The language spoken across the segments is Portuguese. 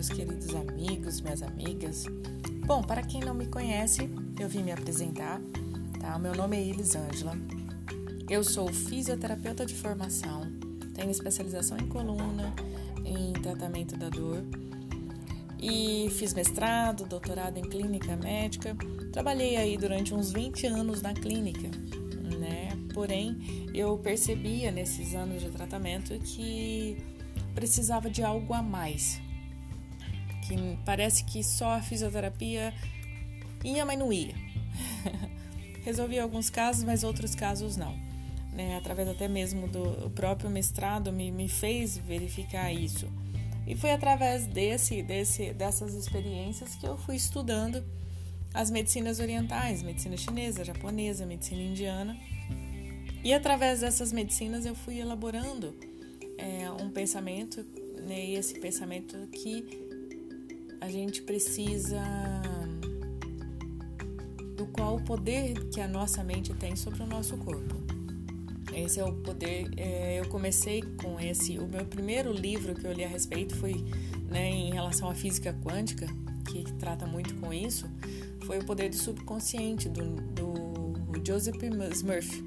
meus queridos amigos, minhas amigas. Bom, para quem não me conhece, eu vim me apresentar, tá? Meu nome é Elisângela. Eu sou fisioterapeuta de formação, tenho especialização em coluna, em tratamento da dor e fiz mestrado, doutorado em clínica médica. Trabalhei aí durante uns 20 anos na clínica, né? Porém, eu percebia nesses anos de tratamento que precisava de algo a mais. Que parece que só a fisioterapia ia, mas não ia. Resolvi alguns casos, mas outros casos não. Né? Através até mesmo do próprio mestrado me, me fez verificar isso. E foi através desse, desse, dessas experiências que eu fui estudando as medicinas orientais, medicina chinesa, japonesa, medicina indiana. E através dessas medicinas eu fui elaborando é, um pensamento, né, e esse pensamento que a gente precisa do qual o poder que a nossa mente tem sobre o nosso corpo. Esse é o poder. É, eu comecei com esse. O meu primeiro livro que eu li a respeito foi né, em relação à física quântica, que trata muito com isso. Foi o poder do subconsciente do, do Joseph Smurf.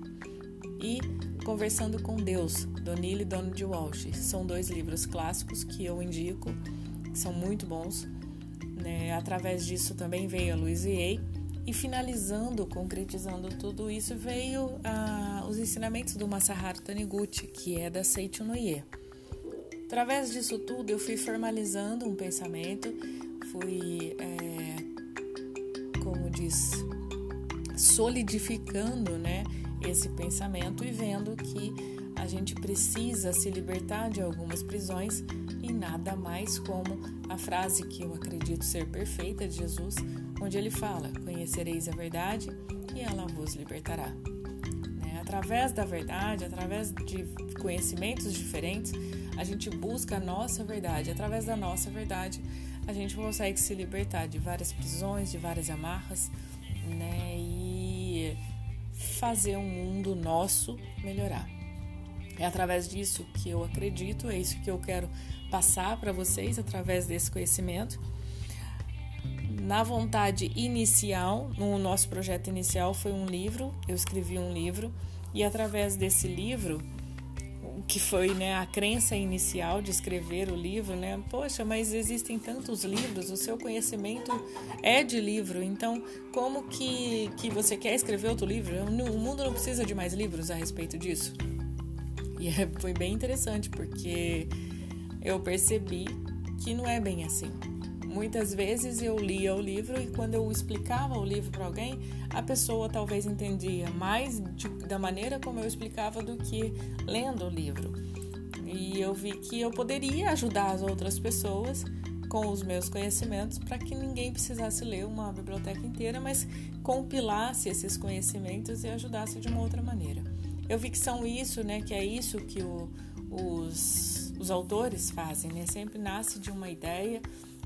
E Conversando com Deus, do Neil e Donald Walsh. São dois livros clássicos que eu indico, que são muito bons. Né? Através disso também veio a Louise Hay. E finalizando, concretizando tudo isso, veio ah, os ensinamentos do Masaharu Taniguchi, que é da Seiichi Noye. Através disso tudo, eu fui formalizando um pensamento, fui, é, como diz, solidificando, né? esse pensamento e vendo que a gente precisa se libertar de algumas prisões e nada mais como a frase que eu acredito ser perfeita de Jesus, onde ele fala: Conhecereis a verdade e ela vos libertará. Né? Através da verdade, através de conhecimentos diferentes, a gente busca a nossa verdade. Através da nossa verdade, a gente consegue se libertar de várias prisões, de várias amarras, né? E fazer um mundo nosso melhorar. É através disso que eu acredito, é isso que eu quero passar para vocês através desse conhecimento. Na vontade inicial, no nosso projeto inicial foi um livro, eu escrevi um livro e através desse livro que foi né, a crença inicial de escrever o livro, né? Poxa, mas existem tantos livros, o seu conhecimento é de livro, então como que, que você quer escrever outro livro? O mundo não precisa de mais livros a respeito disso. E é, foi bem interessante, porque eu percebi que não é bem assim. Muitas vezes eu lia o livro e quando eu explicava o livro para alguém, a pessoa talvez entendia mais de, da maneira como eu explicava do que lendo o livro. E eu vi que eu poderia ajudar as outras pessoas com os meus conhecimentos para que ninguém precisasse ler uma biblioteca inteira, mas compilasse esses conhecimentos e ajudasse de uma outra maneira. Eu vi que são isso, né? Que é isso que o, os, os autores fazem, né? Sempre nasce de uma ideia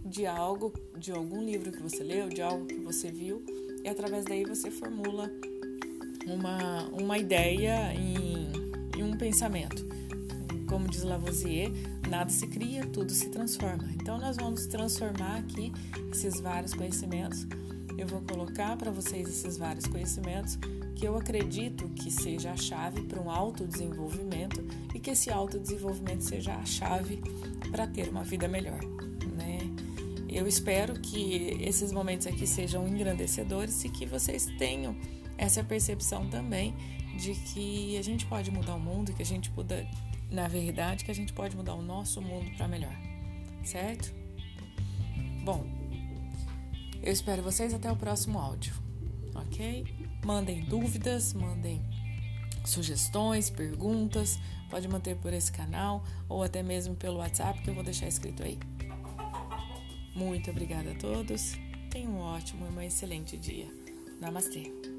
de algo, de algum livro que você leu, de algo que você viu, e através daí você formula uma, uma ideia em, um pensamento. Como diz Lavoisier, nada se cria, tudo se transforma. Então, nós vamos transformar aqui esses vários conhecimentos. Eu vou colocar para vocês esses vários conhecimentos que eu acredito que seja a chave para um autodesenvolvimento e que esse autodesenvolvimento seja a chave para ter uma vida melhor. Eu espero que esses momentos aqui sejam engrandecedores e que vocês tenham essa percepção também de que a gente pode mudar o mundo, que a gente puder, na verdade, que a gente pode mudar o nosso mundo para melhor, certo? Bom, eu espero vocês até o próximo áudio, ok? Mandem dúvidas, mandem sugestões, perguntas, pode manter por esse canal ou até mesmo pelo WhatsApp que eu vou deixar escrito aí. Muito obrigada a todos. Tenham um ótimo e um excelente dia. Namastê.